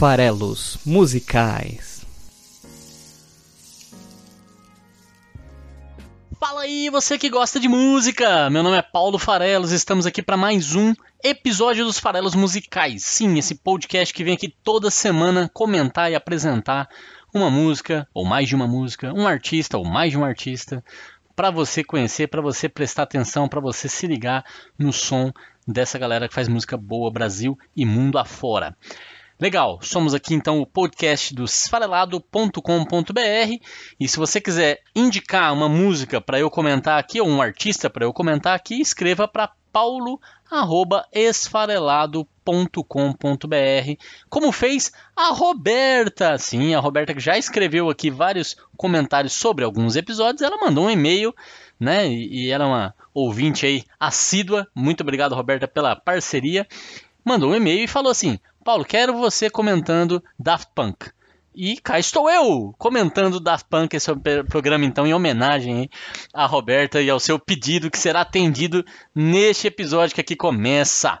farelos musicais. Fala aí, você que gosta de música! Meu nome é Paulo Farelos, estamos aqui para mais um episódio dos Farelos Musicais. Sim, esse podcast que vem aqui toda semana comentar e apresentar uma música, ou mais de uma música, um artista ou mais de um artista, para você conhecer, para você prestar atenção, para você se ligar no som dessa galera que faz música boa Brasil e mundo afora. Legal, somos aqui então o podcast do esfarelado.com.br e se você quiser indicar uma música para eu comentar aqui ou um artista para eu comentar aqui, escreva para paulo@esfarelado.com.br, como fez a Roberta. Sim, a Roberta que já escreveu aqui vários comentários sobre alguns episódios, ela mandou um e-mail, né? E, era é uma ouvinte aí assídua. Muito obrigado, Roberta, pela parceria. Mandou um e-mail e falou assim: Paulo, quero você comentando Daft Punk. E cá estou eu comentando Daft Punk, esse programa então em homenagem à Roberta e ao seu pedido que será atendido neste episódio que aqui começa.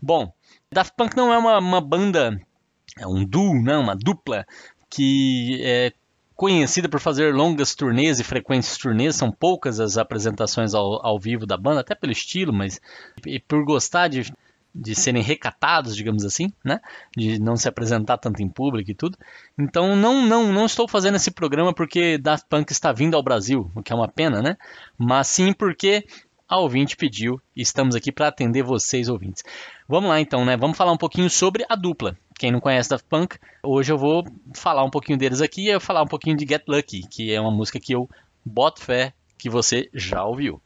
Bom, Daft Punk não é uma, uma banda, é um duo, né, uma dupla que é conhecida por fazer longas turnês e frequentes turnês, são poucas as apresentações ao, ao vivo da banda, até pelo estilo, mas e por gostar de de serem recatados, digamos assim, né? De não se apresentar tanto em público e tudo. Então não não não estou fazendo esse programa porque Daft Punk está vindo ao Brasil, o que é uma pena, né? Mas sim porque a ouvinte pediu e estamos aqui para atender vocês ouvintes. Vamos lá então, né? Vamos falar um pouquinho sobre a dupla. Quem não conhece Daft Punk, hoje eu vou falar um pouquinho deles aqui e eu falar um pouquinho de Get Lucky, que é uma música que eu boto fé que você já ouviu.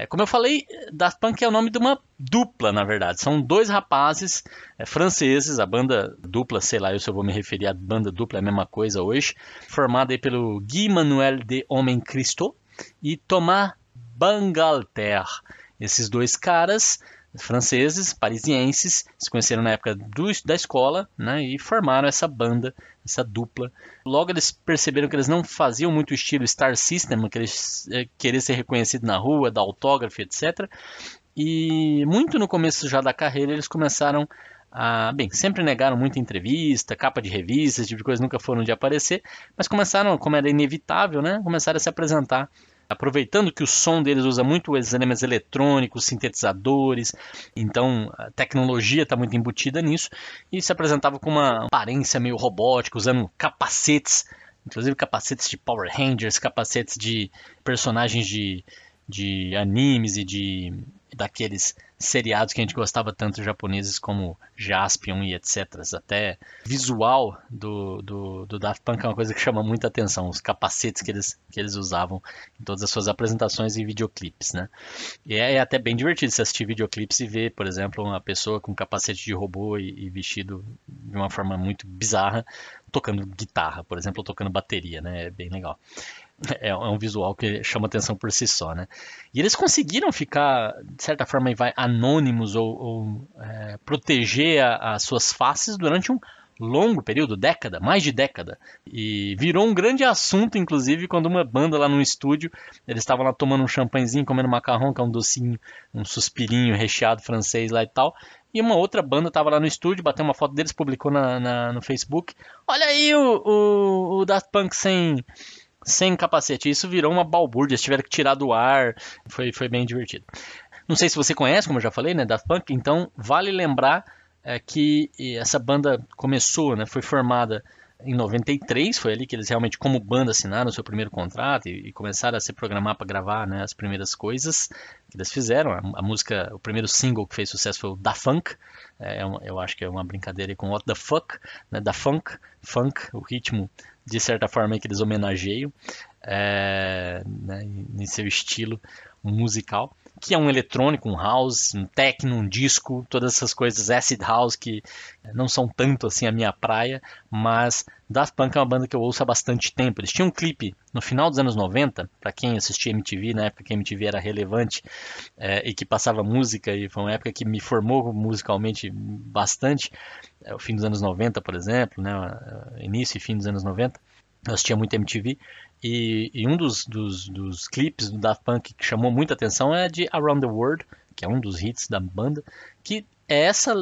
É, como eu falei, Daft Punk é o nome de uma dupla, na verdade. São dois rapazes é, franceses, a banda dupla, sei lá, eu se eu vou me referir à banda dupla, é a mesma coisa hoje, formada pelo Guy Manuel de Homem Cristo e Thomas Bangalter. Esses dois caras franceses, parisienses, se conheceram na época do, da escola né, e formaram essa banda, essa dupla. Logo eles perceberam que eles não faziam muito estilo Star System, que eles é, queriam ser reconhecidos na rua, dar autógrafo, etc. E muito no começo já da carreira eles começaram a, bem, sempre negaram muita entrevista, capa de revista, esse tipo de coisa nunca foram de aparecer, mas começaram, como era inevitável, né, começaram a se apresentar aproveitando que o som deles usa muito os elementos eletrônicos, sintetizadores, então a tecnologia está muito embutida nisso, e se apresentava com uma aparência meio robótica, usando capacetes, inclusive capacetes de Power Rangers, capacetes de personagens de, de animes e de daqueles seriados que a gente gostava tanto japoneses como Jaspion e etc. Até visual do, do, do, Daft Punk é uma coisa que chama muita atenção, os capacetes que eles, que eles usavam em todas as suas apresentações e videoclipes, né? E é, é até bem divertido se assistir videoclipes e ver, por exemplo, uma pessoa com capacete de robô e, e vestido de uma forma muito bizarra, tocando guitarra, por exemplo, ou tocando bateria, né? É bem legal. É, é um visual que chama atenção por si só, né? E eles conseguiram ficar, de certa forma, vai, anônimos ou, ou é, proteger as suas faces durante um longo período, década, mais de década. E virou um grande assunto, inclusive, quando uma banda lá no estúdio, eles estavam lá tomando um champanhezinho, comendo macarrão, que é um docinho, um suspirinho recheado francês lá e tal. E uma outra banda estava lá no estúdio, bateu uma foto deles, publicou na, na, no Facebook. Olha aí o, o, o Daft Punk sem, sem capacete. Isso virou uma balbúrdia, eles tiveram que tirar do ar. Foi, foi bem divertido. Não sei se você conhece, como eu já falei, né, Daft Punk, então vale lembrar é, que essa banda começou, né, foi formada em 93, foi ali que eles realmente, como banda, assinaram o seu primeiro contrato e, e começaram a se programar para gravar né, as primeiras coisas que eles fizeram. A, a, música, o primeiro single que fez sucesso foi o Da Funk, é, eu acho que é uma brincadeira com What the Fuck, né, Da Funk, funk, o ritmo de certa forma que eles homenageiam é, né, em seu estilo musical que é um eletrônico, um house, um techno, um disco, todas essas coisas, acid house que não são tanto assim a minha praia, mas Daft Punk é uma banda que eu ouço há bastante tempo. Eles tinham um clipe no final dos anos 90, para quem assistia MTV, na época que MTV era relevante é, e que passava música, e foi uma época que me formou musicalmente bastante, é, o fim dos anos 90, por exemplo, né, início e fim dos anos 90. Eu assistia muito MTV e, e um dos, dos, dos, clipes do Daft Punk que chamou muita atenção é de Around the World, que é um dos hits da banda, que é essa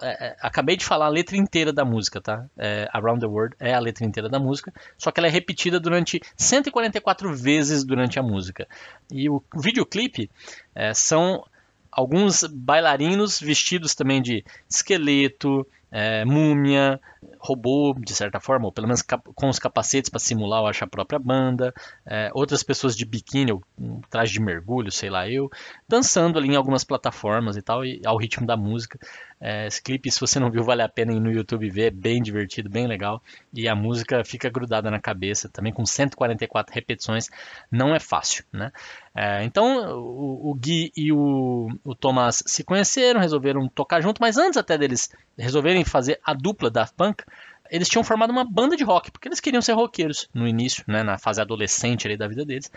é, é, acabei de falar a letra inteira da música, tá? É, Around the World é a letra inteira da música, só que ela é repetida durante 144 vezes durante a música. E o videoclipe é, são alguns bailarinos vestidos também de esqueleto, é, múmia, robô, de certa forma, ou pelo menos com os capacetes para simular, eu acho, a própria banda, é, outras pessoas de biquíni, ou um traje de mergulho, sei lá eu, dançando ali em algumas plataformas e tal, e ao ritmo da música. É, esse clipe, se você não viu, vale a pena ir no YouTube ver, é bem divertido, bem legal, e a música fica grudada na cabeça, também com 144 repetições, não é fácil, né? É, então, o, o, Gui e o, o Thomas se conheceram, resolveram tocar junto, mas antes até deles resolverem fazer a dupla da Punk, eles tinham formado uma banda de rock, porque eles queriam ser roqueiros no início, né, na fase adolescente da vida deles.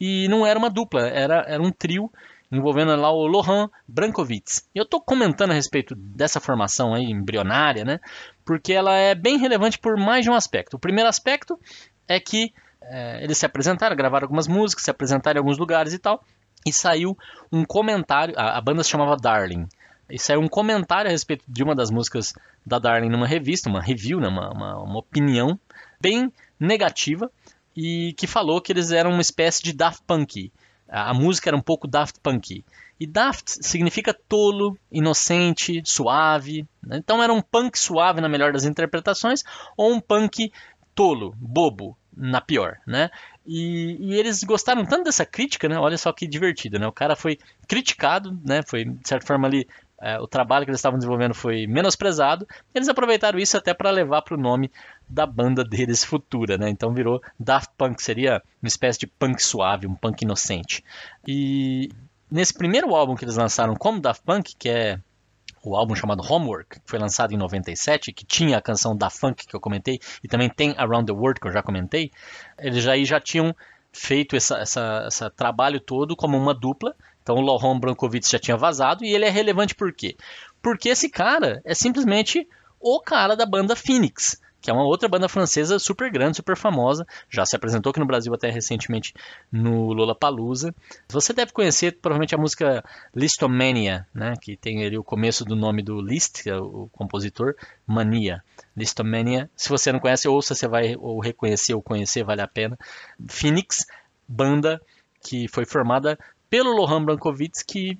E não era uma dupla, era, era um trio envolvendo lá o Lohan Brankovitz. E eu estou comentando a respeito dessa formação aí embrionária, né, porque ela é bem relevante por mais de um aspecto. O primeiro aspecto é que é, eles se apresentaram, gravaram algumas músicas, se apresentaram em alguns lugares e tal, e saiu um comentário, a, a banda se chamava Darling, e saiu um comentário a respeito de uma das músicas da Darling numa revista, uma review, né, uma, uma, uma opinião bem negativa e que falou que eles eram uma espécie de Daft Punk. A, música era um pouco Daft Punk. E Daft significa tolo, inocente, suave. Né? Então era um punk suave na melhor das interpretações ou um punk tolo, bobo, na pior, né? E, e, eles gostaram tanto dessa crítica, né? Olha só que divertido, né? O cara foi criticado, né? Foi de certa forma ali é, o trabalho que eles estavam desenvolvendo foi menosprezado. Eles aproveitaram isso até para levar para o nome da banda deles futura, né? Então virou Daft Punk, seria uma espécie de punk suave, um punk inocente. E nesse primeiro álbum que eles lançaram como Daft Punk, que é o álbum chamado Homework, que foi lançado em 97, que tinha a canção da Funk que eu comentei, e também tem Around the World que eu já comentei, eles já, já tinham feito esse trabalho todo como uma dupla, então o Lohan Brankovic já tinha vazado e ele é relevante por quê? Porque esse cara é simplesmente o cara da banda Phoenix, que é uma outra banda francesa super grande, super famosa, já se apresentou aqui no Brasil até recentemente no Lollapalooza. Você deve conhecer provavelmente a música Listomania, né, que tem ali o começo do nome do Liszt, que é o compositor, Mania. Listomania, se você não conhece, ouça, você vai ou reconhecer ou conhecer, vale a pena. Phoenix, banda que foi formada pelo Lohan Brankovitz, que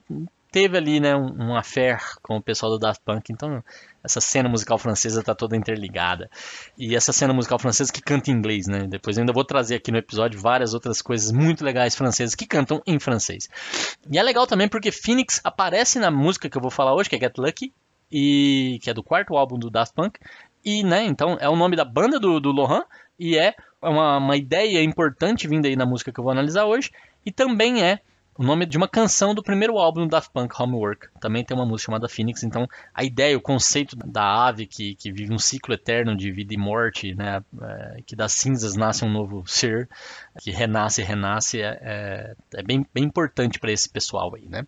teve ali né, um, um affair com o pessoal do Daft Punk, então essa cena musical francesa está toda interligada. E essa cena musical francesa que canta em inglês, né? Depois eu ainda vou trazer aqui no episódio várias outras coisas muito legais francesas que cantam em francês. E é legal também porque Phoenix aparece na música que eu vou falar hoje, que é Get Lucky, e que é do quarto álbum do Daft Punk. E, né, então é o nome da banda do, do Lohan e é uma, uma ideia importante vinda aí na música que eu vou analisar hoje. E também é o nome de uma canção do primeiro álbum do Daft Punk, Homework. Também tem uma música chamada Phoenix, então a ideia, o conceito da ave que, que vive um ciclo eterno de vida e morte, né, é, que das cinzas nasce um novo ser, que renasce e renasce, é, é, é bem, bem importante para esse pessoal aí, né.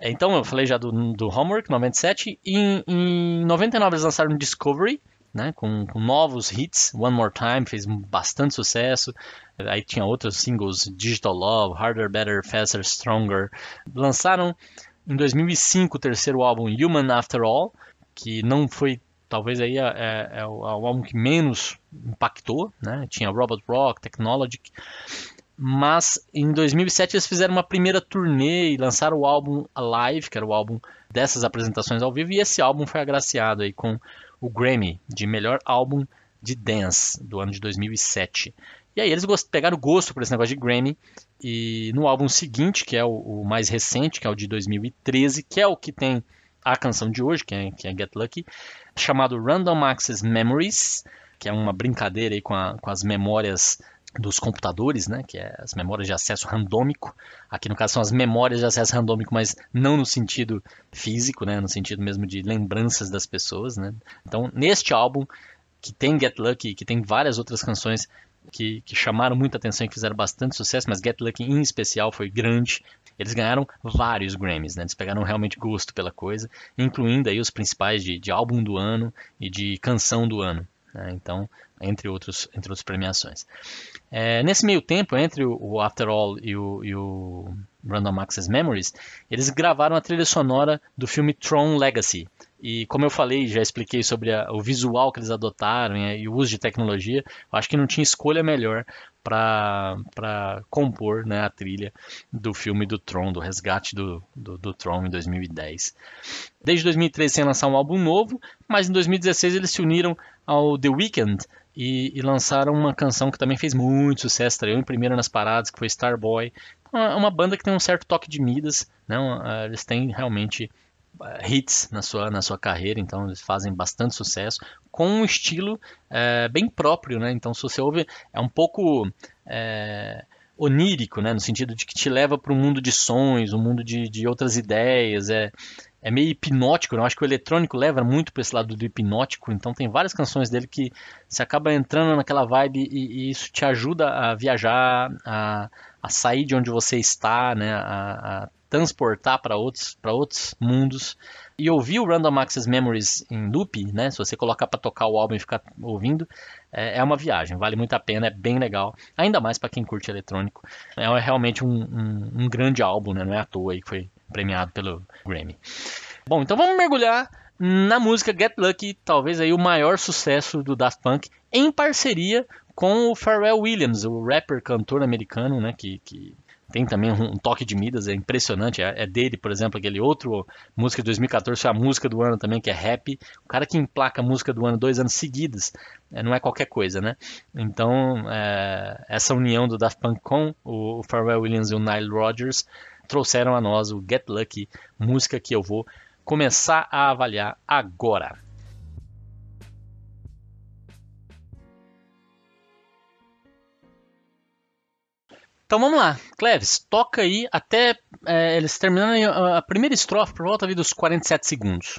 Então, eu falei já do, do Homework, 97, e em, em 99 eles lançaram Discovery, né, com, com, novos hits. One More Time fez bastante sucesso. Aí tinha outros singles, Digital Love, Harder, Better, Faster, Stronger. Lançaram em 2005 o terceiro álbum, Human After All, que não foi talvez aí é, é, é, o, é, álbum que menos impactou, né? Tinha Robot Rock, Technology, mas em 2007 eles fizeram uma primeira turnê e lançaram o álbum Alive, que era o álbum dessas apresentações ao vivo, e esse álbum foi agraciado aí com o Grammy de melhor álbum de dance do ano de 2007. E aí eles pegaram gosto por esse negócio de Grammy e no álbum seguinte, que é o, o, mais recente, que é o de 2013, que é o que tem a canção de hoje, que é, que é Get Lucky, chamado Random Access Memories, que é uma brincadeira aí com, a, com as memórias dos computadores, né, que é as memórias de acesso randômico. Aqui no caso são as memórias de acesso randômico, mas não no sentido físico, né, no sentido mesmo de lembranças das pessoas, né. Então, neste álbum que tem Get Lucky, que tem várias outras canções que, que chamaram muita atenção e que fizeram bastante sucesso, mas Get Lucky em especial foi grande. Eles ganharam vários Grammys, né? Eles pegaram realmente gosto pela coisa, incluindo aí os principais de, de álbum do ano e de canção do ano. Né? Então, entre, outros, entre outras premiações. É, nesse meio tempo, entre o, After All e o, e o, Random Access Memories, eles gravaram a trilha sonora do filme Tron Legacy, E como eu falei, já expliquei sobre a, o visual que eles adotaram e, e, o uso de tecnologia, acho que não tinha escolha melhor para compor né, a trilha do filme do Tron, do resgate do, do, do Tron em 2010. Desde 2013 sem lançar um álbum novo, mas em 2016 eles se uniram ao The Weeknd e, e, lançaram uma canção que também fez muito sucesso, estreou em primeira nas paradas, que foi Starboy. É uma banda que tem um certo toque de Midas, né? eles têm realmente eh, hits na sua, na sua carreira, então eles fazem bastante sucesso, com um estilo é, bem próprio, né? Então se você ouve, é um pouco é, onírico, né? No sentido de que te leva para um mundo de sonhos, um mundo de, de outras ideias, é, é meio hipnótico, né? eu acho que o eletrônico leva muito para esse lado do hipnótico, então tem várias canções dele que você acaba entrando naquela vibe e, e isso te ajuda a viajar, a, a, sair de onde você está, né? a, a transportar para outros, outros mundos. E ouvir o Random Access Memories em loop, né? Se você colocar para tocar o álbum e ficar ouvindo, é, é, uma viagem, vale muito a pena, é bem legal. Ainda mais para quem curte eletrônico. É realmente um, um, um, grande álbum, né? Não é à toa aí que foi premiado pelo Grammy. Bom, então vamos mergulhar na música Get Lucky, talvez aí o maior sucesso do Daft Punk, em parceria com o Pharrell Williams, o rapper cantor americano, né, que, que tem também um toque de Midas, é impressionante. É, é, dele, por exemplo, aquele outro música de 2014, foi a música do ano também, que é Rap. O cara que emplaca a música do ano dois anos seguidos, é, não é qualquer coisa, né? Então, é, essa união do Daft Punk com o, Pharrell Williams e o Nile Rodgers trouxeram a nós o Get Lucky, música que eu vou começar a avaliar agora. Então vamos lá, Cleves, toca aí até é, eles terminarem a, primeira estrofe por volta dos 47 segundos.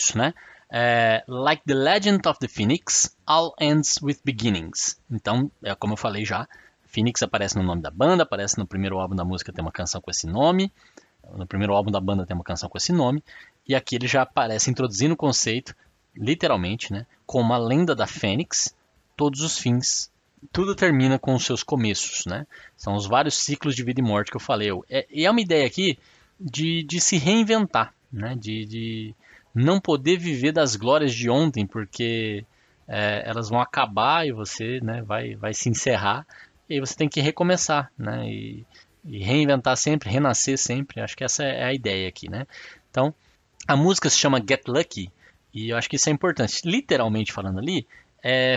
Isso, né? É, like the Legend of the Phoenix, all ends with beginnings. Então, é como eu falei já, Phoenix aparece no nome da banda, aparece no primeiro álbum da música tem uma canção com esse nome, no primeiro álbum da banda tem uma canção com esse nome, e aqui ele já aparece introduzindo o conceito, literalmente, né, como a lenda da Fênix, todos os fins, tudo termina com os seus começos, né? São os vários ciclos de vida e morte que eu falei. É, e é uma ideia aqui de, de se reinventar, né? de, de não poder viver das glórias de ontem, porque é, elas vão acabar e você né, vai, vai se encerrar, e aí você tem que recomeçar, né, e, e, reinventar sempre, renascer sempre, acho que essa é a ideia aqui, né. Então, a música se chama Get Lucky, e eu acho que isso é importante, literalmente falando ali, é,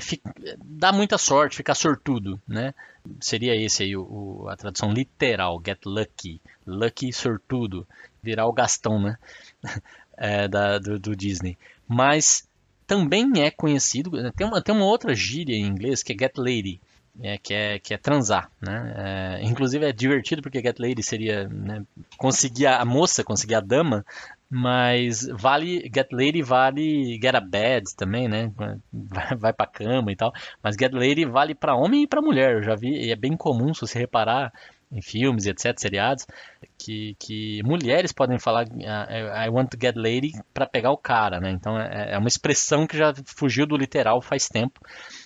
dá muita sorte, ficar sortudo, né? Seria esse aí o, o, a tradução literal, get lucky, lucky sortudo, virar o Gastão, né? é, da, do, do, Disney. Mas também é conhecido, tem uma, tem uma outra gíria em inglês que é get lady, é, que, é, que é transar. Né? É, inclusive é divertido porque get lady seria né, conseguir a, moça, conseguir a dama, mas vale get lady vale get a bed também, né? Vai, para cama e tal. Mas get lady vale para homem e para mulher. Eu já vi, e é bem comum se você reparar em filmes e etc, seriados, que, que mulheres podem falar ah, I want to get lady para pegar o cara, né? Então é, é uma expressão que já fugiu do literal faz tempo.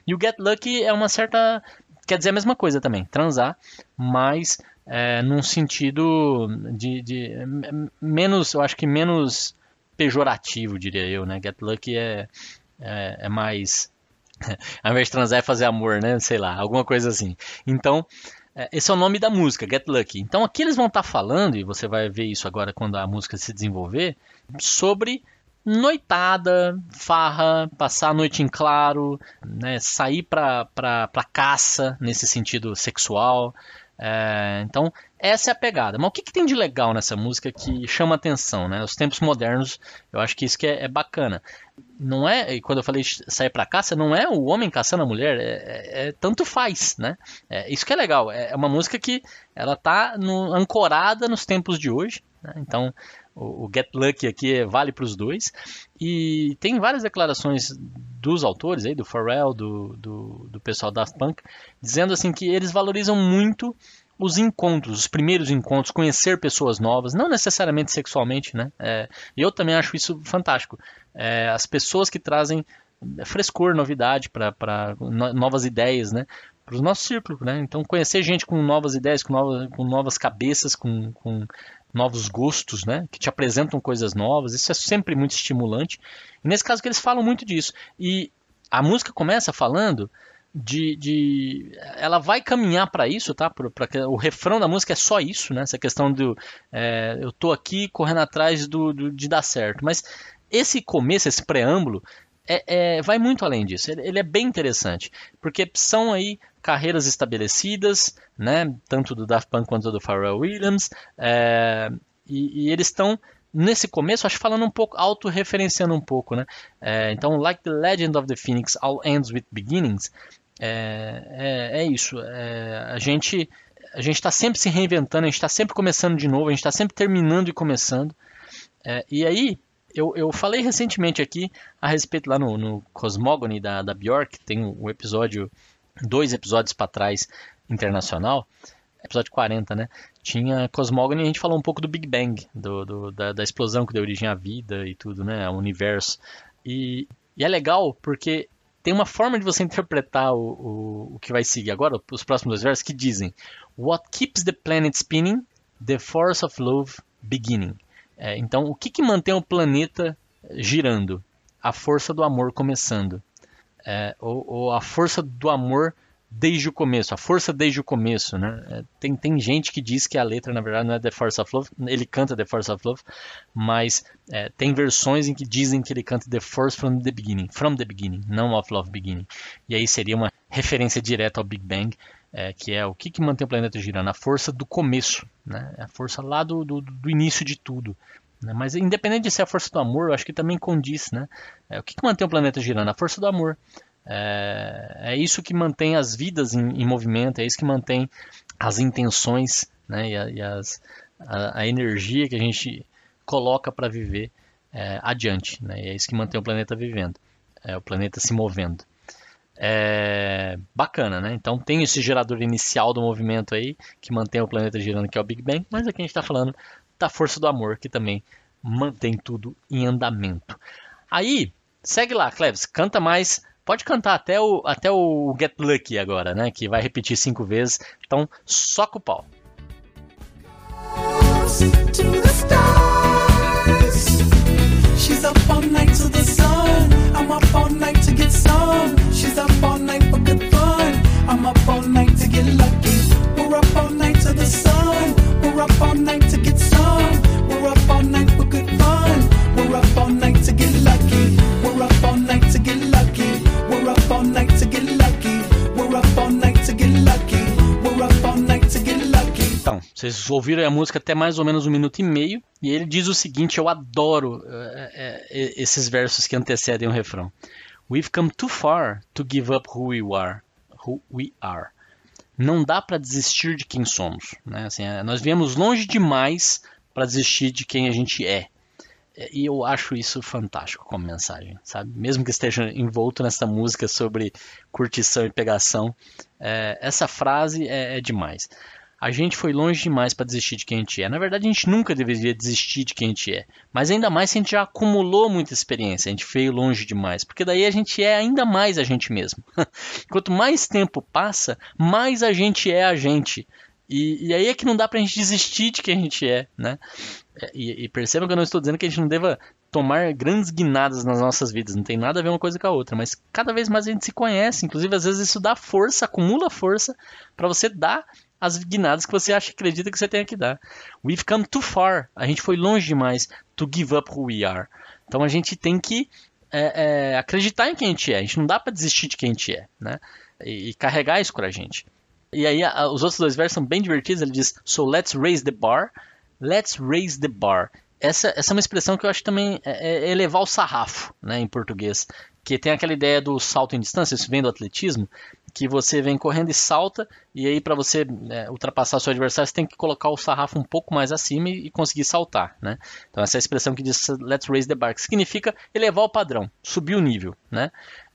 E o get lucky é uma certa quer dizer a mesma coisa também, transar, mas é, num sentido de, de, menos, eu acho que menos pejorativo, diria eu, né? Get lucky é, é, é mais ao invés de transar é fazer amor, né? Sei lá, alguma coisa assim. Então, é, esse é o nome da música, Get Lucky. Então aqui eles vão estar tá falando, e você vai ver isso agora quando a música se desenvolver, sobre noitada, farra, passar a noite em claro, né, sair para caça nesse sentido sexual, É, então, essa é a pegada. Mas o que, que, tem de legal nessa música que chama atenção, né? Os tempos modernos, eu acho que isso que é, é bacana. Não é, e quando eu falei sair pra caça, não é o homem caçando a mulher, é, é, é tanto faz, né? É, isso que é legal. É, é uma música que ela tá no, ancorada nos tempos de hoje, né? Então, o, Get Lucky aqui vale para os dois. E tem várias declarações dos autores, aí, do Pharrell, do, do, do pessoal da Punk, dizendo assim que eles valorizam muito os encontros, os primeiros encontros, conhecer pessoas novas, não necessariamente sexualmente, né? É, eu também acho isso fantástico. É, as pessoas que trazem frescor, novidade para no, novas ideias, né? Para o nosso círculo, né? Então conhecer gente com novas ideias, com novas, com novas cabeças, com, com novos gostos, né? Que te apresentam coisas novas, isso é sempre muito estimulante. E nesse caso que eles falam muito disso. E a música começa falando de, de ela vai caminhar para isso, tá? Pra, o refrão da música é só isso, né? Essa questão do é, eu tô aqui correndo atrás do, do, de dar certo. Mas esse começo, esse preâmbulo, é, é, vai muito além disso. Ele, ele, é bem interessante, porque são aí carreiras estabelecidas, né? Tanto do Daft Punk quanto do Pharrell Williams, é, e, e eles estão nesse começo, acho falando um pouco, autorreferenciando um pouco, né? É, então, like the Legend of the Phoenix, all ends with beginnings. É, é, é isso. É, a gente a gente está sempre se reinventando, a gente está sempre começando de novo, a gente está sempre terminando e começando. É, e aí, eu, eu falei recentemente aqui a respeito lá no, no Cosmogony da, da Bjork, tem um episódio, dois episódios para trás, internacional, episódio 40, né? Tinha Cosmogony e a gente falou um pouco do Big Bang, do, do da, da, explosão que deu origem à vida e tudo, né? O universo. E, e é legal porque tem uma forma de você interpretar o, o, o que vai seguir agora, os próximos dois versos, que dizem What keeps the planet spinning? The force of love beginning. É, então, o que, que mantém o planeta girando? A força do amor começando. É, ou, ou, a força do amor desde o começo, a força desde o começo, né? É, tem, tem gente que diz que a letra, na verdade, não é The Force of Love, ele canta The Force of Love, mas é, tem versões em que dizem que ele canta The Force from the Beginning, from the beginning, não of Love Beginning. E aí seria uma referência direta ao Big Bang, é, que é o que, que mantém o planeta girando? A força do começo, né? A força lá do, do, do início de tudo. Né? Mas independente de ser a força do amor, eu acho que também condiz, né? É, o que, que mantém o planeta girando? A força do amor. É, é isso que mantém as vidas em, em, movimento, é isso que mantém as intenções né, e, a, e as, a, a, energia que a gente coloca para viver é, adiante. Né, e é isso que mantém o planeta vivendo, é, o planeta se movendo. É bacana, né? Então tem esse gerador inicial do movimento aí que mantém o planeta girando, que é o Big Bang, mas aqui a gente está falando da força do amor que também mantém tudo em andamento. Aí, segue lá, Cleves, canta mais Pode cantar até o, até o Get Lucky agora, né? Que vai repetir cinco vezes. Então, soca o pau. We're up all night to the sun. We're up all night to vocês ouviram a música até mais ou menos um minuto e meio. E ele diz o seguinte: eu adoro é, é, esses versos que antecedem o refrão. We've come too far to give up who we are. Who we are. Não dá para desistir de quem somos. Né? Assim, nós viemos longe demais para desistir de quem a gente é. E eu acho isso fantástico como mensagem, sabe? Mesmo que esteja envolto nessa música sobre curtição e pegação, é, essa frase é, é, demais. A gente foi longe demais para desistir de quem a gente é. Na verdade, a gente nunca deveria desistir de quem a gente é. Mas ainda mais se a gente já acumulou muita experiência, a gente veio longe demais. Porque daí a gente é ainda mais a gente mesmo. Quanto mais tempo passa, mais a gente é a gente. E, e, aí é que não dá pra gente desistir de quem a gente é, né? É, e, e que eu não estou dizendo que a gente não deva tomar grandes guinadas nas nossas vidas, não tem nada a ver uma coisa com a outra, mas cada vez mais a gente se conhece, inclusive às vezes isso dá força, acumula força para você dar as guinadas que você acha acredita que você tem que dar. We've come too far, a gente foi longe demais to give up who we are. Então a gente tem que é, é, acreditar em quem a gente é, a gente não dá para desistir de quem a gente é, né? E, e carregar isso com a gente. E aí a, os outros dois versos são bem divertidos. Ele diz: So let's raise the bar. Let's raise the bar. Essa, essa é uma expressão que eu acho também é, é elevar o sarrafo, né, em português. Que tem aquela ideia do salto em distância, isso vem do atletismo, que você vem correndo e salta, e aí para você é, ultrapassar seu adversário, você tem que colocar o sarrafo um pouco mais acima e, e conseguir saltar, né? Então essa é expressão que diz let's raise the bar, que significa elevar o padrão, subir o nível, né?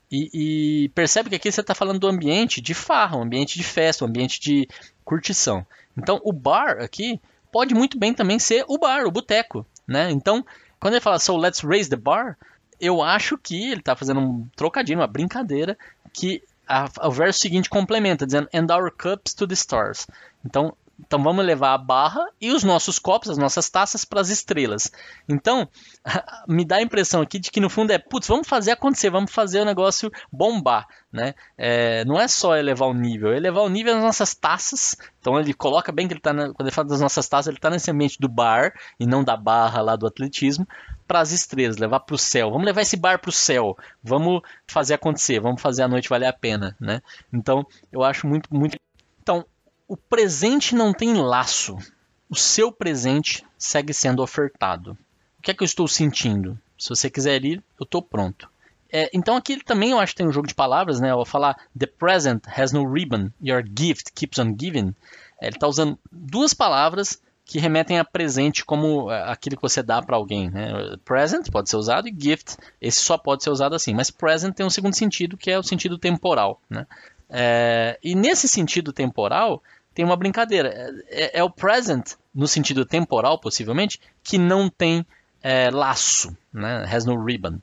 E, e percebe que aqui você está falando do ambiente de farra, um ambiente de festa, um ambiente de curtição. Então o bar aqui pode muito bem também ser o bar, o boteco, né? Então quando ele fala so let's raise the bar, eu acho que ele está fazendo um trocadilho, uma brincadeira, que a, o verso seguinte complementa, dizendo And our cups to the stars. Então, então vamos levar a barra e os nossos copos, as nossas taças para as estrelas. Então, me dá a impressão aqui de que no fundo é, putz, vamos fazer acontecer, vamos fazer o negócio bombar, né? É, não é só elevar o nível, é elevar o nível das nossas taças. Então ele coloca bem que ele está, quando ele fala das nossas taças, ele está nesse ambiente do bar e não da barra lá do atletismo para as estrelas, levar para o céu. Vamos levar esse bar para o céu. Vamos fazer acontecer, vamos fazer a noite valer a pena, né? Então, eu acho muito muito o presente não tem laço. O seu presente segue sendo ofertado. O que é que eu estou sentindo? Se você quiser ir, eu estou pronto. É, então aqui também eu acho que tem um jogo de palavras, né? Eu vou falar The present has no ribbon, your gift keeps on giving. É, ele está usando duas palavras que remetem a presente como é, aquilo que você dá para alguém. Né? Present pode ser usado e gift, esse só pode ser usado assim. Mas present tem um segundo sentido que é o sentido temporal. Né? É, e nesse sentido temporal tem uma brincadeira. É, é, o present no sentido temporal, possivelmente, que não tem é, laço, né? has no ribbon.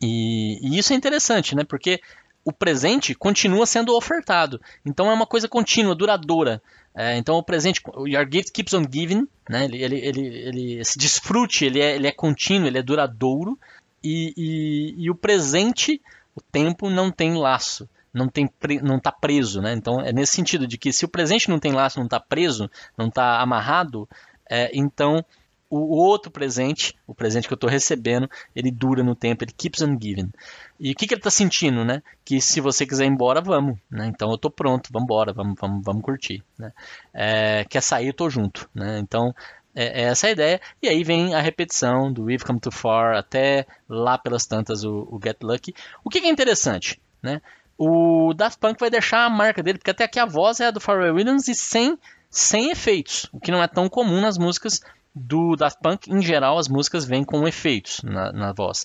E, e isso é interessante, né? porque o presente continua sendo ofertado. Então é uma coisa contínua, duradoura. É, então o presente, your gift keeps on giving, né? ele, ele, ele, ele, esse desfrute ele é, ele é contínuo, ele é duradouro, e, e, e o presente, o tempo, não tem laço, não tem não está preso. Né? Então é nesse sentido de que se o presente não tem laço, não está preso, não está amarrado, é, então o outro presente, o presente que eu estou recebendo, ele dura no tempo, ele keeps on giving. E o que, que ele está sentindo, né? Que se você quiser ir embora, vamos. Né? Então eu estou pronto, vamos embora, vamos, vamos, vamos curtir. Né? É, quer sair, eu estou junto. Né? Então é, é, essa a ideia. E aí vem a repetição do We've Come Too Far até lá pelas tantas o, o Get Lucky. O que, que é interessante, né? O Daft Punk vai deixar a marca dele, porque até aqui a voz é a do Pharrell Williams e sem, sem efeitos, o que não é tão comum nas músicas do Daft Punk, em geral, as músicas vêm com efeitos na, na voz.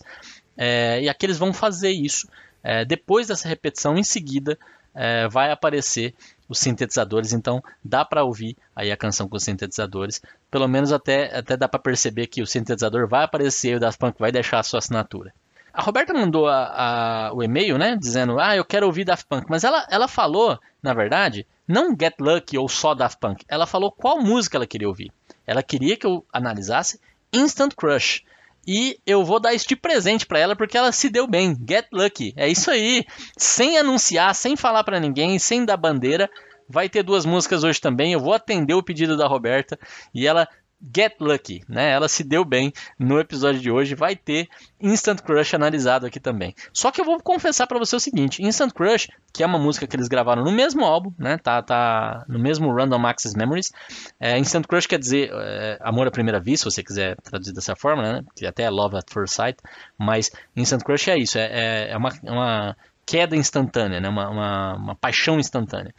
É, e aqui eles vão fazer isso. É, depois dessa repetição, em seguida, é, vai aparecer os sintetizadores. Então, dá para ouvir aí a canção com os sintetizadores. Pelo menos até, até dá para perceber que o sintetizador vai aparecer e o Daft Punk vai deixar a sua assinatura. A Roberta mandou a, a, o e-mail, né, dizendo, ah, eu quero ouvir Daft Punk. Mas ela, ela falou, na verdade, não Get Lucky ou só Daft Punk. Ela falou qual música ela queria ouvir. Ela queria que eu analisasse Instant Crush. E eu vou dar de presente para ela porque ela se deu bem. Get lucky. É isso aí. Sem anunciar, sem falar para ninguém, sem dar bandeira. Vai ter duas músicas hoje também. Eu vou atender o pedido da Roberta e ela Get Lucky, né? Ela se deu bem no episódio de hoje. Vai ter Instant Crush analisado aqui também. Só que eu vou confessar para você o seguinte: Instant Crush, que é uma música que eles gravaram no mesmo álbum, né? Tá, tá no mesmo Random Access Memories. É, Instant Crush quer dizer é, amor à primeira vista, se você quiser traduzir dessa forma, né? Que até é Love at First Sight. Mas Instant Crush é isso, é, é, é uma, uma queda instantânea, né? uma, uma, uma paixão instantânea.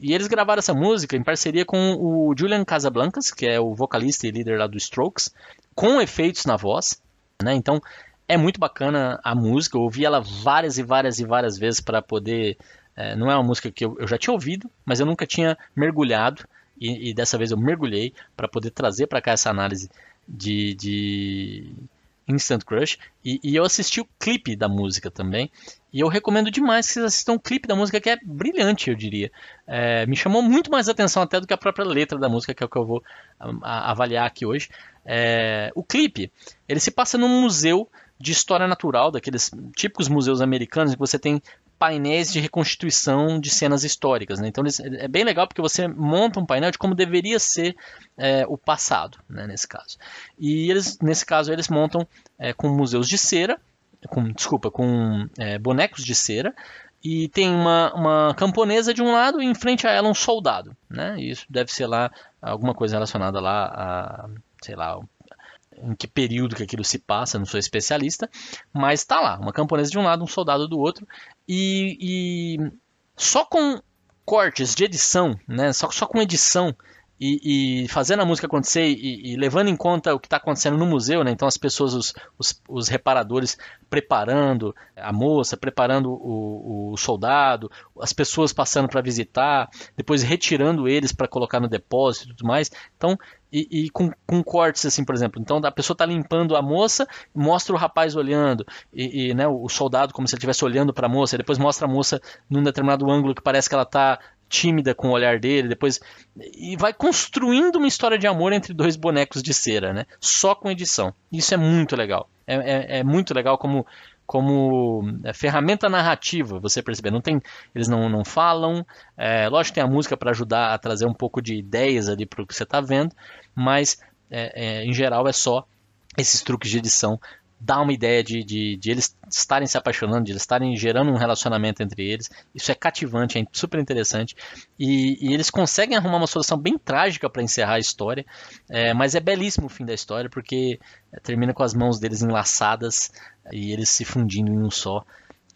E eles gravaram essa música em parceria com o Julian Casablancas, que é o vocalista e líder lá do Strokes, com efeitos na voz. Né? Então é muito bacana a música. Eu ouvi ela várias e várias e várias vezes para poder. É, não é uma música que eu, eu, já tinha ouvido, mas eu nunca tinha mergulhado. E, e dessa vez eu mergulhei para poder trazer para cá essa análise de, de Instant Crush. E, e, eu assisti o clipe da música também. E eu recomendo demais que vocês assistam o clipe da música, que é brilhante, eu diria. É, me chamou muito mais atenção até do que a própria letra da música, que é o que eu vou a, a, avaliar aqui hoje. É, o clipe, ele se passa num museu de história natural, daqueles típicos museus americanos, em que você tem painéis de reconstituição de cenas históricas. Né? Então é bem legal porque você monta um painel de como deveria ser é, o passado, né, nesse caso. E eles, nesse caso, eles montam é, com museus de cera, com, desculpa, com é, bonecos de cera, e tem uma, uma camponesa de um lado e em frente a ela um soldado, né? E isso deve ser lá alguma coisa relacionada lá a, sei lá, em que período que aquilo se passa, não sou especialista, mas está lá, uma camponesa de um lado, um soldado do outro, e, e só com cortes de edição, né, só, só com edição e, e, fazendo a música acontecer e, e, levando em conta o que está acontecendo no museu, né? Então as pessoas, os, os, os, reparadores preparando a moça, preparando o, o soldado, as pessoas passando para visitar, depois retirando eles para colocar no depósito e tudo mais. Então, e, e com, com, cortes assim, por exemplo. Então a pessoa está limpando a moça, mostra o rapaz olhando, e, e né, o soldado como se ele estivesse olhando para a moça, e depois mostra a moça num determinado ângulo que parece que ela está tímida com o olhar dele, depois e vai construindo uma história de amor entre dois bonecos de cera, né? Só com edição. Isso é muito legal. É, é, é muito legal como como é, ferramenta narrativa, você perceber. Não tem, eles não, não falam. É, lógico que tem a música para ajudar a trazer um pouco de ideias ali para o que você está vendo, mas é, é, em geral é só esses truques de edição dá uma ideia de, de, de, eles estarem se apaixonando, de eles estarem gerando um relacionamento entre eles. Isso é cativante, é super interessante. E, e eles conseguem arrumar uma solução bem trágica para encerrar a história, é, mas é belíssimo o fim da história porque termina com as mãos deles enlaçadas e eles se fundindo em um só.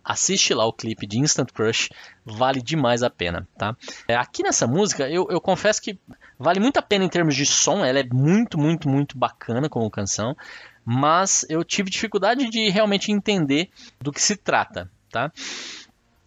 Assiste lá o clipe de Instant Crush, vale demais a pena, tá? É, aqui nessa música, eu, eu confesso que vale muito a pena em termos de som, ela é muito, muito, muito bacana como canção, mas eu tive dificuldade de realmente entender do que se trata, tá?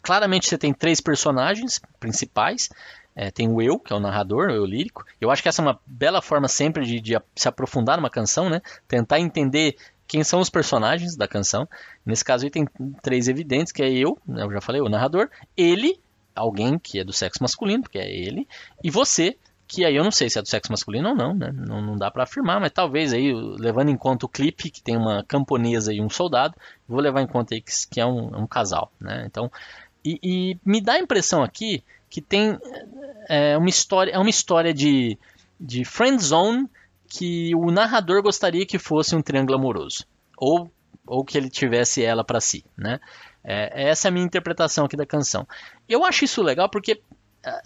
Claramente você tem três personagens principais. É, tem o eu, que é o narrador, o eu lírico. Eu acho que essa é uma bela forma sempre de, de se aprofundar numa canção, né? Tentar entender quem são os personagens da canção. Nesse caso aí tem três evidentes, que é eu, né? eu já falei, o narrador, ele, alguém que é do sexo masculino, porque é ele, e você, que aí eu não sei se é do sexo masculino ou não, né? Não, não dá para afirmar, mas talvez aí, levando em conta o clipe, que tem uma camponesa e um soldado, vou levar em conta aí que, que é um, um, casal, né? Então, e, e, me dá a impressão aqui que tem é, uma história, é uma história de, de friend zone que o narrador gostaria que fosse um triângulo amoroso, ou, ou que ele tivesse ela para si, né? É, essa é a minha interpretação aqui da canção. Eu acho isso legal porque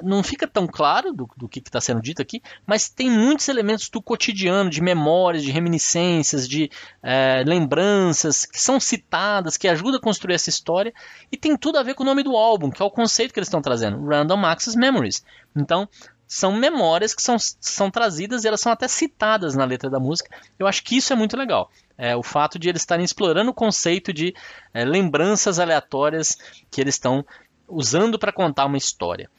não fica tão claro do, do que está sendo dito aqui, mas tem muitos elementos do cotidiano, de memórias, de reminiscências, de é, lembranças que são citadas, que ajudam a construir essa história, e tem tudo a ver com o nome do álbum, que é o conceito que eles estão trazendo, Random Access Memories. Então, são memórias que são, são trazidas e elas são até citadas na letra da música. Eu acho que isso é muito legal. É, o fato de eles estarem explorando o conceito de é, lembranças aleatórias que eles estão usando para contar uma história.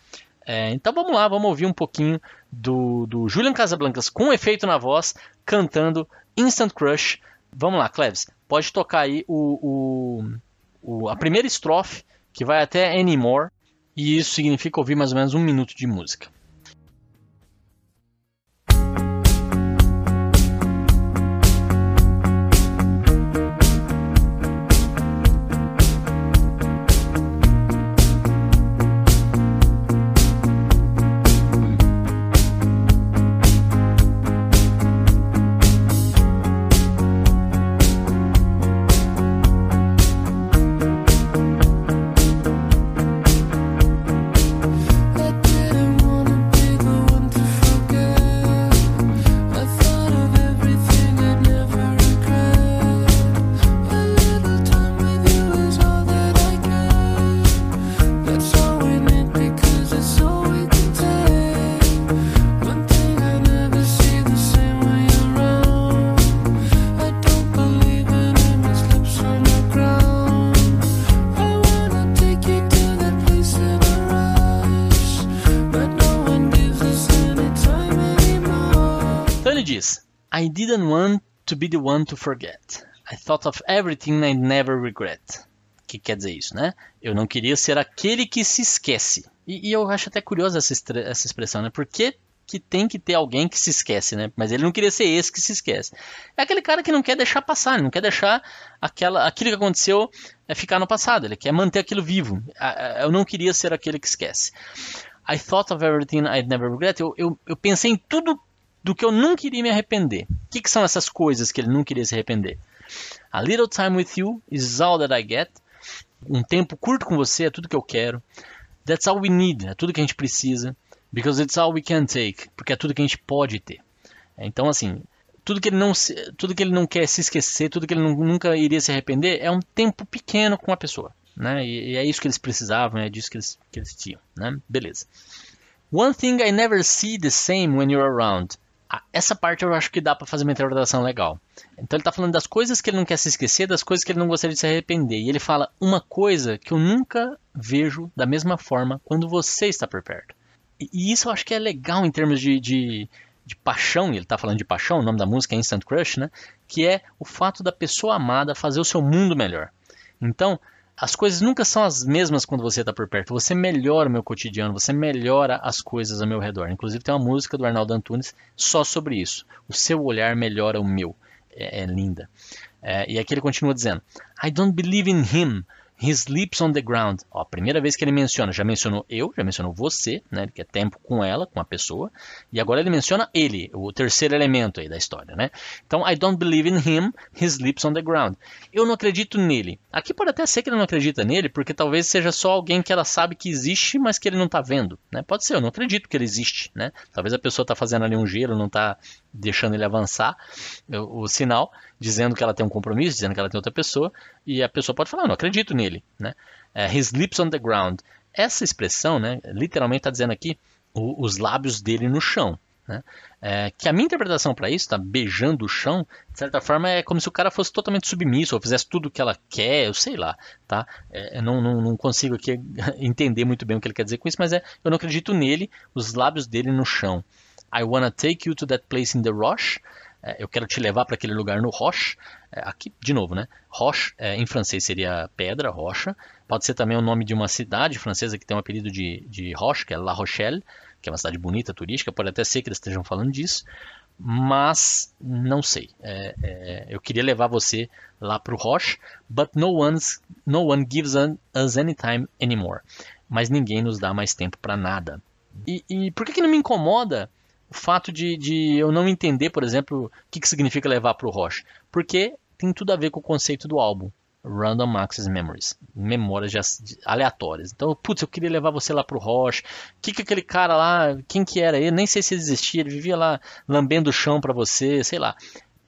É, então vamos lá, vamos ouvir um pouquinho do, do Julian Casablancas com efeito na voz, cantando Instant Crush. Vamos lá, Cleves, pode tocar aí o, o, o, a primeira estrofe, que vai até Anymore, e isso significa ouvir mais ou menos um minuto de música. I didn't want to be the one to forget. I thought of everything I'd never regret. Que quer dizer isso, né? Eu não queria ser aquele que se esquece. E, e eu acho até curiosa essa, essa expressão, né? Por que, que tem que ter alguém que se esquece, né? Mas ele não queria ser esse que se esquece. É aquele cara que não quer deixar passar, não quer deixar aquela, aquilo que aconteceu é ficar no passado. Ele quer manter aquilo vivo. Eu não queria ser aquele que esquece. I thought of everything I'd never regret. Eu, eu, eu pensei em tudo do que eu não queria me arrepender. O que, que, são essas coisas que ele não queria se arrepender? A little time with you is all that I get. Um tempo curto com você é tudo que eu quero. That's all we need, é tudo que a gente precisa. Because it's all we can take, porque é tudo que a gente pode ter. Então, assim, tudo que ele não, tudo que ele não quer se esquecer, tudo que ele nunca iria se arrepender, é um tempo pequeno com a pessoa. Né? E, e, é isso que eles precisavam, é disso que eles, que eles tinham. Né? Beleza. One thing I never see the same when you're around. Essa parte eu acho que dá para fazer uma interpretação legal. Então ele está falando das coisas que ele não quer se esquecer, das coisas que ele não gostaria de se arrepender. E ele fala uma coisa que eu nunca vejo da mesma forma quando você está por perto. E, e isso eu acho que é legal em termos de, de de paixão, ele está falando de paixão, o nome da música é Instant Crush, né? Que é o fato da pessoa amada fazer o seu mundo melhor. Então, as coisas nunca são as mesmas quando você está por perto. Você melhora o meu cotidiano, você melhora as coisas ao meu redor. Inclusive tem uma música do Arnaldo Antunes só sobre isso. O seu olhar melhora o meu. É, é linda. É, e aqui ele continua dizendo: I don't believe in him He sleeps on the ground. Ó, a primeira vez que ele menciona, já mencionou eu, já mencionou você, né? Que é tempo com ela, com a pessoa. E agora ele menciona ele, o terceiro elemento aí da história, né? Então, I don't believe in him, he sleeps on the ground. Eu não acredito nele. Aqui pode até ser que ele não acredita nele, porque talvez seja só alguém que ela sabe que existe, mas que ele não está vendo, né? Pode ser, eu não acredito que ele existe, né? Talvez a pessoa está fazendo ali um gelo, não está deixando ele avançar o, o, sinal, dizendo que ela tem um compromisso, dizendo que ela tem outra pessoa, e a pessoa pode falar, não acredito nele, né? É, his lips on the ground. Essa expressão, né, literalmente está dizendo aqui o, os lábios dele no chão. Né? É, que a minha interpretação para isso, tá beijando o chão, de certa forma é como se o cara fosse totalmente submisso, ou fizesse tudo o que ela quer, eu sei lá, tá? É, não, não, não, consigo aqui entender muito bem o que ele quer dizer com isso, mas é, eu não acredito nele, os lábios dele no chão. I wanna take you to that place in the Roche. É, eu quero te levar para aquele lugar no Roche. É, aqui, de novo, né? Roche, é, em francês seria pedra, rocha. Pode ser também o nome de uma cidade francesa que tem um apelido de, de Roche, que é La Rochelle, que é uma cidade bonita, turística. Pode até ser que eles estejam falando disso. Mas não sei. É, é, eu queria levar você lá para o Roche, but no, one's, no one gives us any time anymore. Mas ninguém nos dá mais tempo para nada. E, e por que, que não me incomoda o fato de, de eu não entender, por exemplo, o que, que significa levar para o Roche. Porque tem tudo a ver com o conceito do álbum. Random Access Memories, memórias aleatórias. Então, putz, eu queria levar você lá pro Roche. O que que aquele cara lá, quem que era ele? Nem sei se ele existia, ele vivia lá lambendo o chão para você, sei lá.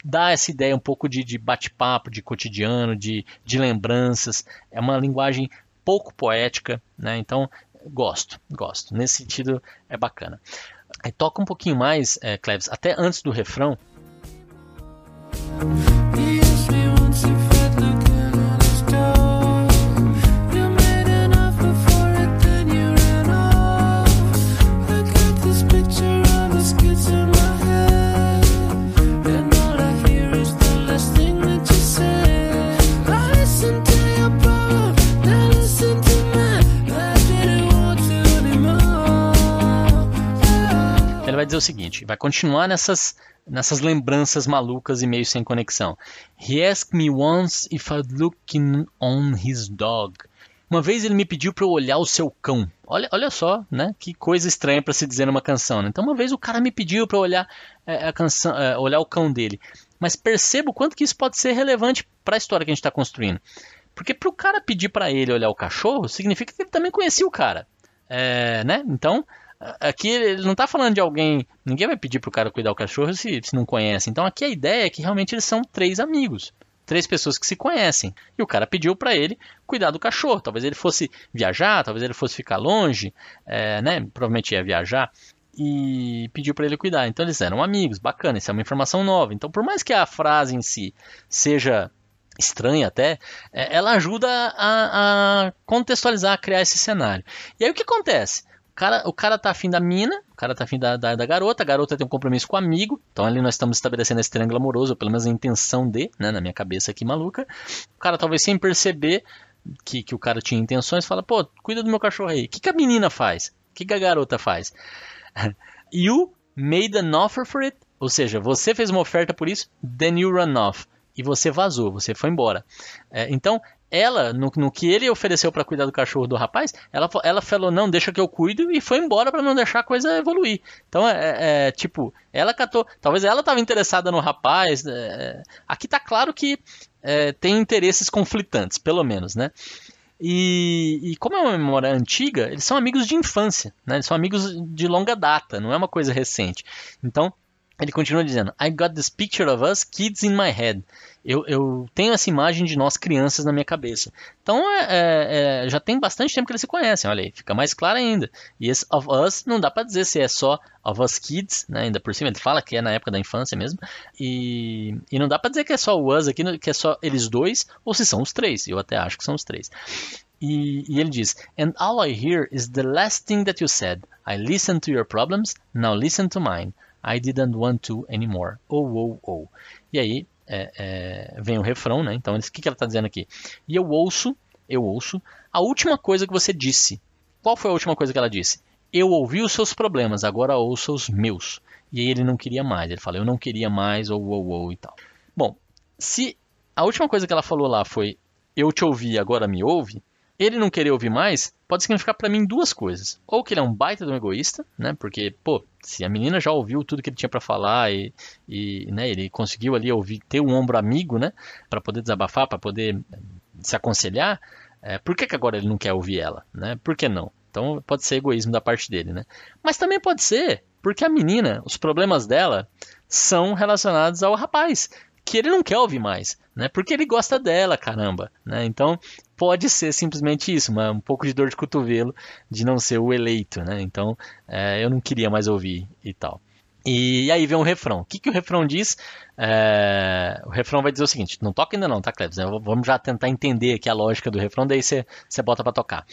Dá essa ideia um pouco de, de bate-papo, de cotidiano, de, de lembranças. É uma linguagem pouco poética, né? Então, gosto, gosto. Nesse sentido, é bacana. Aí toca um pouquinho mais, é, Cleves, até antes do refrão. O seguinte: vai continuar nessas, nessas lembranças malucas e meio sem conexão. He asked me once if I'd looking on his dog. Uma vez ele me pediu para eu olhar o seu cão. Olha, olha só, né? Que coisa estranha para se dizer numa canção. Né? Então uma vez o cara me pediu para olhar é, a canção, é, olhar o cão dele. Mas perceba o quanto que isso pode ser relevante para a história que a gente está construindo. Porque para o cara pedir para ele olhar o cachorro significa que ele também conhecia o cara, é, né? Então Aqui ele não está falando de alguém. Ninguém vai pedir pro cara cuidar do cachorro se, se não conhece. Então aqui a ideia é que realmente eles são três amigos. Três pessoas que se conhecem. E o cara pediu para ele cuidar do cachorro. Talvez ele fosse viajar, talvez ele fosse ficar longe, é, né? Provavelmente ia viajar e pediu para ele cuidar. Então eles eram amigos, bacana, isso é uma informação nova. Então, por mais que a frase em si seja estranha até, é, ela ajuda a, a, contextualizar, a criar esse cenário. E aí o que acontece? Cara, o cara tá afim da mina, o cara tá afim da, da, da, garota, a garota tem um compromisso com o amigo, então ali nós estamos estabelecendo esse triângulo amoroso, ou pelo menos a intenção de, né, na minha cabeça aqui maluca. O cara talvez sem perceber que, que o cara tinha intenções, fala, pô, cuida do meu cachorro aí. O que, que a menina faz? O que, que a garota faz? you made an offer for it, ou seja, você fez uma oferta por isso, then you run off e você vazou, você foi embora. É, então, ela, no, no, que ele ofereceu para cuidar do cachorro do rapaz, ela, ela falou, não, deixa que eu cuido, e foi embora para não deixar a coisa evoluir. Então, é, é, é tipo, ela catou, talvez ela estava interessada no rapaz, é, aqui tá claro que é, tem interesses conflitantes, pelo menos, né? E, e, como é uma memória antiga, eles são amigos de infância, né? Eles são amigos de longa data, não é uma coisa recente. Então, ele continua dizendo: I got this picture of us kids in my head. Eu, eu tenho essa imagem de nós crianças na minha cabeça. Então é, é, é, já tem bastante tempo que eles se conhecem. Olha aí, fica mais claro ainda. E esse of us não dá para dizer se é só of us kids, né? Ainda por cima ele fala que é na época da infância mesmo. E, e não dá para dizer que é só o us aqui, que é só eles dois, ou se são os três. Eu até acho que são os três. E, e, ele diz: And all I hear is the last thing that you said. I listened to your problems, now listen to mine. I didn't want to anymore. Oh, oh, oh. E aí é, é, vem o refrão, né? Então, o que, que ela está dizendo aqui? E eu ouço, eu ouço a última coisa que você disse. Qual foi a última coisa que ela disse? Eu ouvi os seus problemas, agora ouço os meus. E aí ele não queria mais. Ele fala, eu não queria mais, ou, ou, ou e tal. Bom, se a última coisa que ela falou lá foi eu te ouvi, agora me ouve, ele não querer ouvir mais pode significar para mim duas coisas. Ou que ele é um baita de um egoísta, né? Porque, pô, se a menina já ouviu tudo que ele tinha para falar e, e né, ele conseguiu ali ouvir, ter um ombro amigo, né? Para poder desabafar, para poder se aconselhar, é, por que, que agora ele não quer ouvir ela, né? Por que não? Então pode ser egoísmo da parte dele, né? Mas também pode ser porque a menina, os problemas dela são relacionados ao rapaz que ele não quer ouvir mais, né? Porque ele gosta dela, caramba, né? Então pode ser simplesmente isso, uma, um pouco de dor de cotovelo de não ser o eleito, né? Então é, eu não queria mais ouvir e tal. E aí vem um refrão. O que, que o refrão diz? É, o refrão vai dizer o seguinte: não toca ainda não, tá, Cleves? Vamos já tentar entender aqui a lógica do refrão, daí você bota para tocar.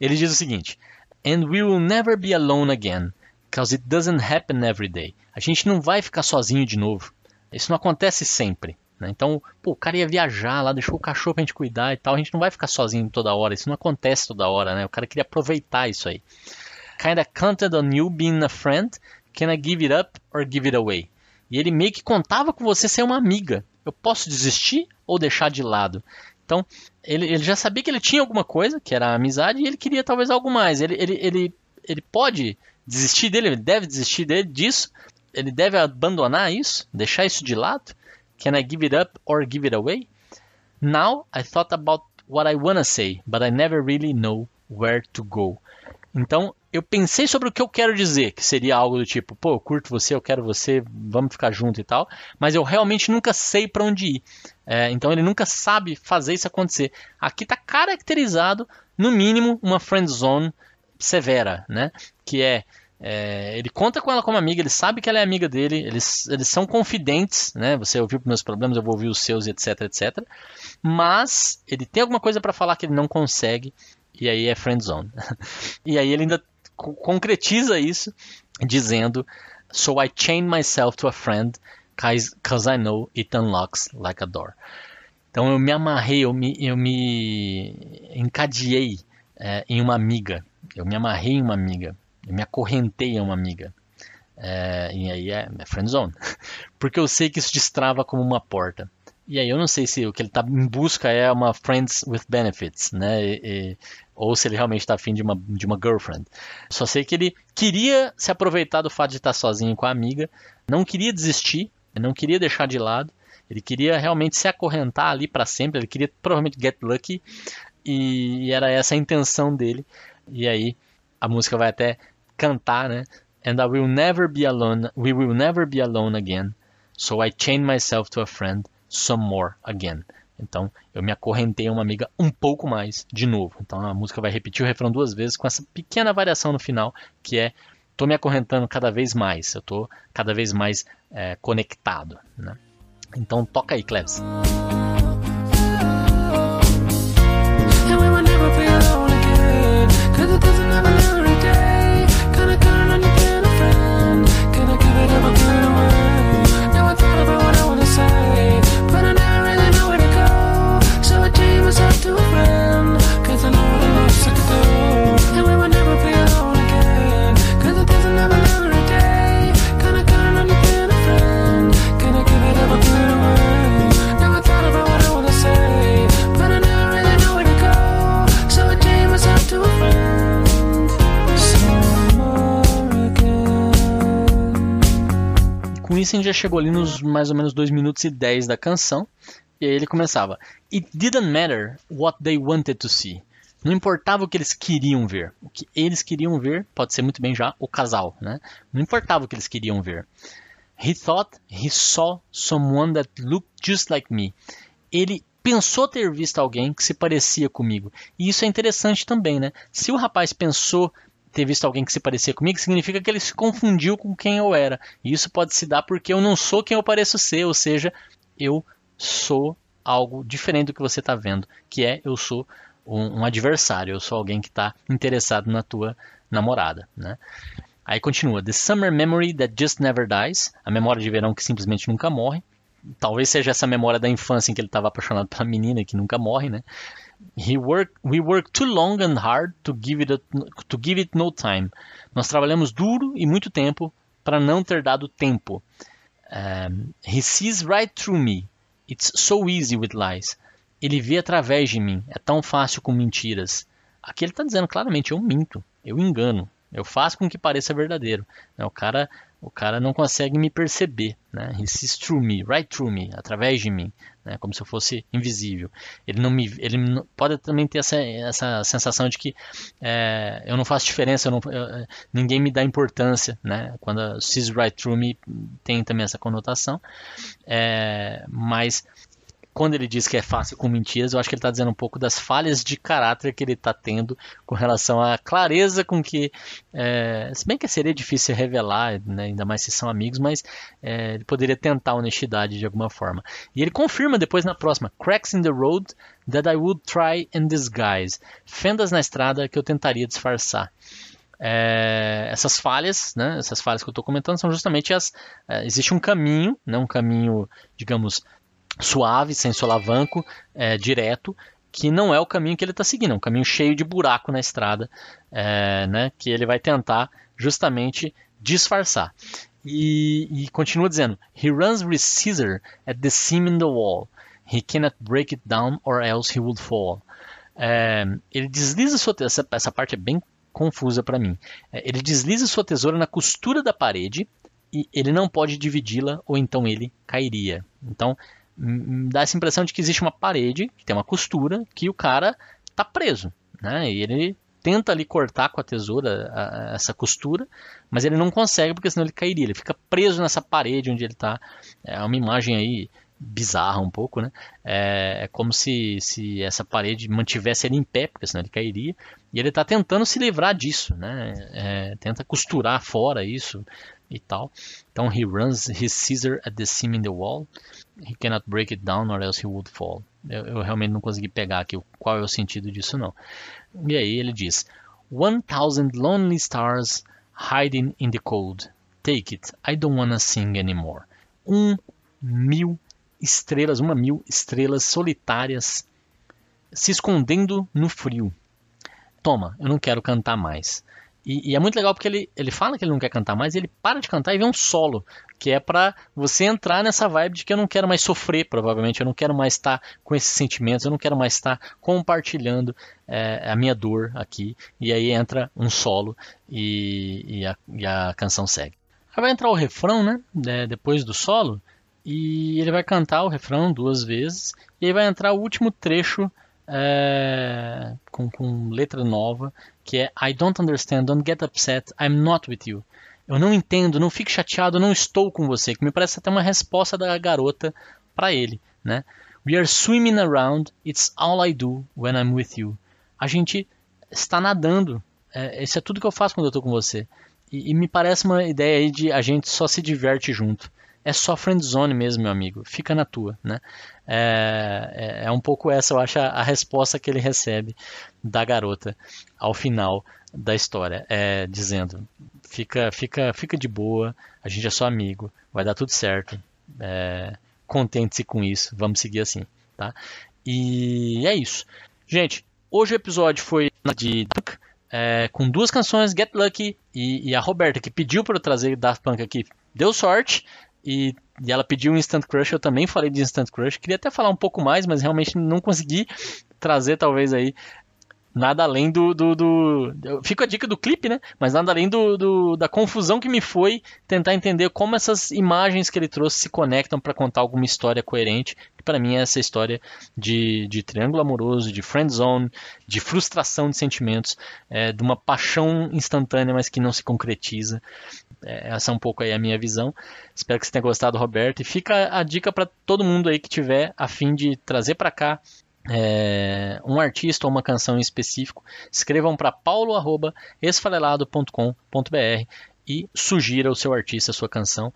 Ele diz o seguinte: And we will never be alone again, because it doesn't happen every day. A gente não vai ficar sozinho de novo. Isso não acontece sempre. Né? Então, pô, o cara ia viajar lá, deixou o cachorro pra gente cuidar e tal. A gente não vai ficar sozinho toda hora. Isso não acontece toda hora, né? O cara queria aproveitar isso aí. Kinda counted on you being a friend. Can I give it up or give it away? E ele meio que contava com você ser uma amiga. Eu posso desistir ou deixar de lado? Então, ele, ele já sabia que ele tinha alguma coisa, que era a amizade, e ele queria talvez algo mais. Ele, ele, ele, ele pode desistir dele, ele deve desistir dele, disso, ele deve abandonar isso, deixar isso de lado? Can I give it up or give it away? Now I thought about what I wanna say, but I never really know where to go. Então, eu pensei sobre o que eu quero dizer, que seria algo do tipo, pô, eu curto você, eu quero você, vamos ficar junto e tal, mas eu realmente nunca sei para onde ir. É, então ele nunca sabe fazer isso acontecer. Aqui está caracterizado, no mínimo, uma friend zone severa, né? Que é é, ele conta com ela como amiga, ele sabe que ela é amiga dele, eles, eles são confidentes, né? Você ouviu meus problemas, eu vou ouvir os seus, etc, etc. Mas ele tem alguma coisa para falar que ele não consegue, e aí é friend zone. e aí ele ainda concretiza isso dizendo: So I chain myself to a friend, cause I know it unlocks like a door. Então eu me amarrei, eu me, eu me encadeei é, em uma amiga. Eu me amarrei em uma amiga eu me acorrentei a uma amiga. É, e aí é, é friend zone. Porque eu sei que isso destrava como uma porta. E aí eu não sei se o que ele está em busca é uma friends with benefits, né? E, e, ou se ele realmente está afim de uma, de uma girlfriend. Só sei que ele queria se aproveitar do fato de estar sozinho com a amiga, não queria desistir, não queria deixar de lado, ele queria realmente se acorrentar ali para sempre, ele queria provavelmente get lucky, e era essa a intenção dele. E aí a música vai até cantar, né? And I will never be alone. We will never be alone again. So I chained myself to a friend some more again. Então eu me acorrentei a uma amiga um pouco mais de novo. Então a música vai repetir o refrão duas vezes com essa pequena variação no final que é tô me acorrentando cada vez mais. Eu tô cada vez mais é, conectado. Né? Então toca aí, Cleves. Vincent já chegou ali nos mais ou menos 2 minutos e 10 da canção. E aí ele começava: It didn't matter what they wanted to see. Não importava o que eles queriam ver. O que eles queriam ver pode ser muito bem já o casal, né? Não importava o que eles queriam ver. He thought he saw someone that looked just like me. Ele pensou ter visto alguém que se parecia comigo. E isso é interessante também, né? Se o rapaz pensou ter visto alguém que se parecia comigo, significa que ele se confundiu com quem eu era. E isso pode se dar porque eu não sou quem eu pareço ser, ou seja, eu sou algo diferente do que você está vendo, que é eu sou um, um, adversário, eu sou alguém que está interessado na tua namorada, né? Aí continua, the summer memory that just never dies, a memória de verão que simplesmente nunca morre talvez seja essa memória da infância em que ele estava apaixonado pela menina que nunca morre, né? He work, we work too long and hard to give it, a, to give it no time. Nós trabalhamos duro e muito tempo para não ter dado tempo. Um, he sees right through me. It's so easy with lies. Ele vê através de mim. É tão fácil com mentiras. Aqui ele está dizendo claramente: eu minto, eu engano, eu faço com que pareça verdadeiro. O cara o cara não consegue me perceber, né? He sees through me, right through me, através de mim, né? Como se eu fosse invisível. Ele não me, ele pode também ter essa, essa sensação de que é, eu não faço diferença, não, eu, ninguém me dá importância, né? Quando sees right through me tem também essa conotação, é, mas quando ele diz que é fácil com mentiras, eu acho que ele está dizendo um pouco das falhas de caráter que ele está tendo com relação à clareza com que, é, se bem que seria difícil revelar, né, ainda mais se são amigos, mas é, ele poderia tentar honestidade de alguma forma. E ele confirma depois na próxima: cracks in the road that I would try and disguise, fendas na estrada que eu tentaria disfarçar. É, essas falhas, né, essas falhas que eu estou comentando são justamente as. É, existe um caminho, né, um caminho, digamos, suave, sem solavanco, é, direto, que não é o caminho que ele está seguindo, é um caminho cheio de buraco na estrada, é, né, que ele vai tentar justamente disfarçar. E, e, continua dizendo: He runs with scissor at the seam in the wall. He cannot break it down or else he would fall. É, ele desliza sua essa, essa parte é bem confusa para mim. É, ele desliza sua tesoura na costura da parede e ele não pode dividi-la ou então ele cairia. Então dá essa impressão de que existe uma parede, que tem uma costura, que o cara tá preso, né? E ele tenta ali cortar com a tesoura a, a, essa costura, mas ele não consegue porque senão ele cairia. Ele fica preso nessa parede onde ele está. É uma imagem aí bizarra um pouco, né? É, é, como se, se essa parede mantivesse ele em pé, porque senão ele cairia. E ele está tentando se livrar disso, né? É, tenta costurar fora isso e tal. Então he runs his scissor at the seam in the wall. He cannot break it down or else he would fall. Eu, eu realmente não consegui pegar aqui qual é o sentido disso não. E aí ele diz: One thousand lonely stars hiding in the cold. Take it, I don't wanna sing anymore. Um mil estrelas, uma mil estrelas solitárias se escondendo no frio. Toma, eu não quero cantar mais. E, e, é muito legal porque ele, ele fala que ele não quer cantar mais, ele para de cantar e vê um solo, que é para você entrar nessa vibe de que eu não quero mais sofrer, provavelmente, eu não quero mais estar com esses sentimentos, eu não quero mais estar compartilhando é, a minha dor aqui. E aí entra um solo e, e, a, e a, canção segue. Aí vai entrar o refrão, né? É, depois do solo, e ele vai cantar o refrão duas vezes, e aí vai entrar o último trecho é, com, com letra nova, que é I don't understand, don't get upset, I'm not with you. Eu não entendo, não fique chateado, não estou com você. Que me parece até uma resposta da garota para ele, né? We are swimming around, it's all I do when I'm with you. A gente está nadando. É, isso é tudo que eu faço quando eu estou com você. E, e, me parece uma ideia aí de a gente só se diverte junto é só friend zone mesmo, meu amigo. Fica na tua, né? É, é, é um pouco essa, eu acho, a, resposta que ele recebe da garota ao final da história, é, dizendo: fica, fica, fica de boa, a gente é só amigo, vai dar tudo certo. É, Contente-se com isso, vamos seguir assim, tá? E é isso, gente. Hoje o episódio foi de Dunk, é, com duas canções, Get Lucky e, e a Roberta, que pediu para eu trazer Daft Punk aqui, deu sorte. E, e, ela pediu um Instant Crush, eu também falei de Instant Crush. Queria até falar um pouco mais, mas realmente não consegui trazer talvez aí nada além do, do, do. Fica a dica do clipe, né? Mas nada além do, do, da confusão que me foi tentar entender como essas imagens que ele trouxe se conectam para contar alguma história coerente. Que para mim é essa história de, de triângulo amoroso, de friend zone, de frustração de sentimentos, é, de uma paixão instantânea, mas que não se concretiza. É, essa é um pouco aí a minha visão. Espero que você tenha gostado, Roberto. E fica a dica para todo mundo aí que tiver a fim de trazer para cá é, um artista ou uma canção em específico, escrevam para paulo@esfalelado.com.br e sugira o seu artista, a sua canção.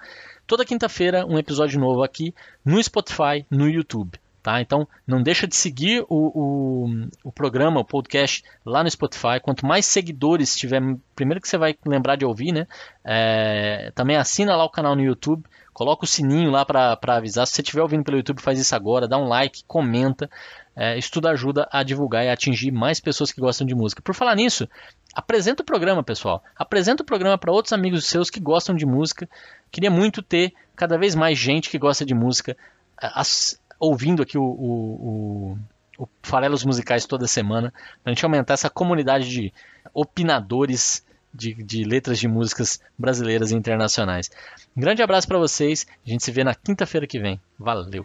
Toda quinta-feira um episódio novo aqui no Spotify, no YouTube. Tá? Então não deixa de seguir o, o, o, programa, o podcast lá no Spotify. Quanto mais seguidores tiver, primeiro que você vai lembrar de ouvir, né? É, também assina lá o canal no YouTube, coloca o sininho lá para avisar. Se você estiver ouvindo pelo YouTube, faz isso agora, dá um like, comenta. É, isso tudo ajuda a divulgar e a atingir mais pessoas que gostam de música. Por falar nisso, apresenta o programa, pessoal. Apresenta o programa para outros amigos seus que gostam de música. Queria muito ter cada vez mais gente que gosta de música as, ouvindo aqui o, o, o, o Farelos Musicais toda semana, para a gente aumentar essa comunidade de opinadores de, de, letras de músicas brasileiras e internacionais. Um grande abraço para vocês, a gente se vê na quinta-feira que vem. Valeu!